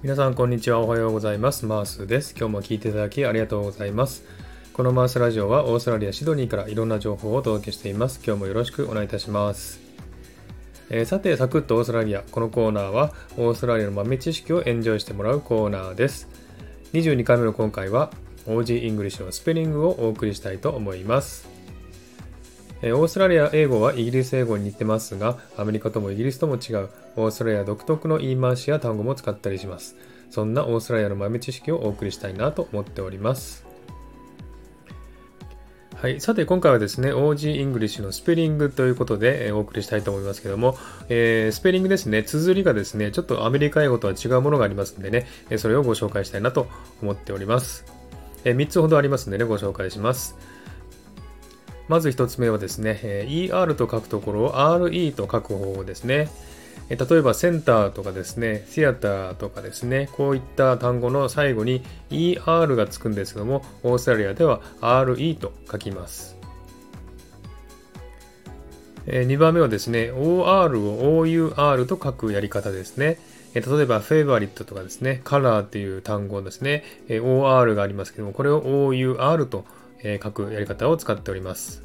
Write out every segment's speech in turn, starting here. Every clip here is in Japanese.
皆さんこんにちはおはようございますマースです今日も聞いていただきありがとうございますこのマースラジオはオーストラリアシドニーからいろんな情報をお届けしています今日もよろしくお願いいたしますえー、さて、サクッとオーストラリア。このコーナーは、オーストラリアの豆知識をエンジョイしてもらうコーナーです。22回目の今回は、OG イングリッシュのスペリングをお送りしたいと思います。オーストラリア英語はイギリス英語に似てますが、アメリカともイギリスとも違う、オーストラリア独特の言い回しや単語も使ったりします。そんなオーストラリアの豆知識をお送りしたいなと思っております。はい。さて、今回はですね、OG イングリッシュのスペリングということで、え、お送りしたいと思いますけども、えー、スペリングですね、綴りがですね、ちょっとアメリカ英語とは違うものがありますんでね、えそれをご紹介したいなと思っております。え、3つほどありますんでね、ご紹介します。まず1つ目はですね、ER と書くところを RE と書く方法ですね。例えばセンターとかですね、シアターとかですね、こういった単語の最後に ER がつくんですけども、オーストラリアでは RE と書きます。2番目はですね、OR を OUR と書くやり方ですね。例えば、フェイバリットとかですね、カラーっていう単語ですね、OR がありますけども、これを OUR とえ書くやり方を使っております。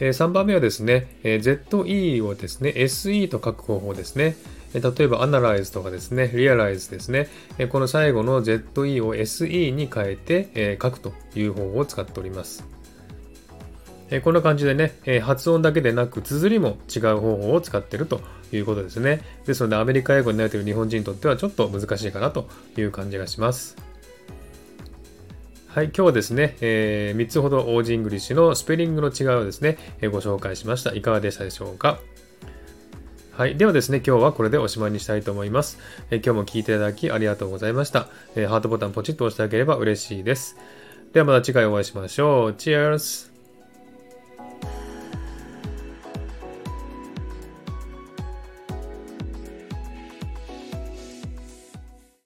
え3番目はですね、え ZE をですね、SE と書く方法ですね。例えば、analyze とかですね、realize ですね。この最後の ZE を SE に変えて書くという方法を使っております。こんな感じでね、発音だけでなく、綴りも違う方法を使っているということですね。ですので、アメリカ英語に慣れている日本人にとってはちょっと難しいかなという感じがします。はい、今日はですね、えー、3つほど Aussie English のスペリングの違いをですね、えー、ご紹介しました。いかがでしたでしょうか？はい。ではですね、今日はこれでおしまいにしたいと思います。えー、今日も聞いていただきありがとうございました。え、ハートボタンポチッと押していただければ嬉しいです。ではまた次回お会いしましょう。Cheers!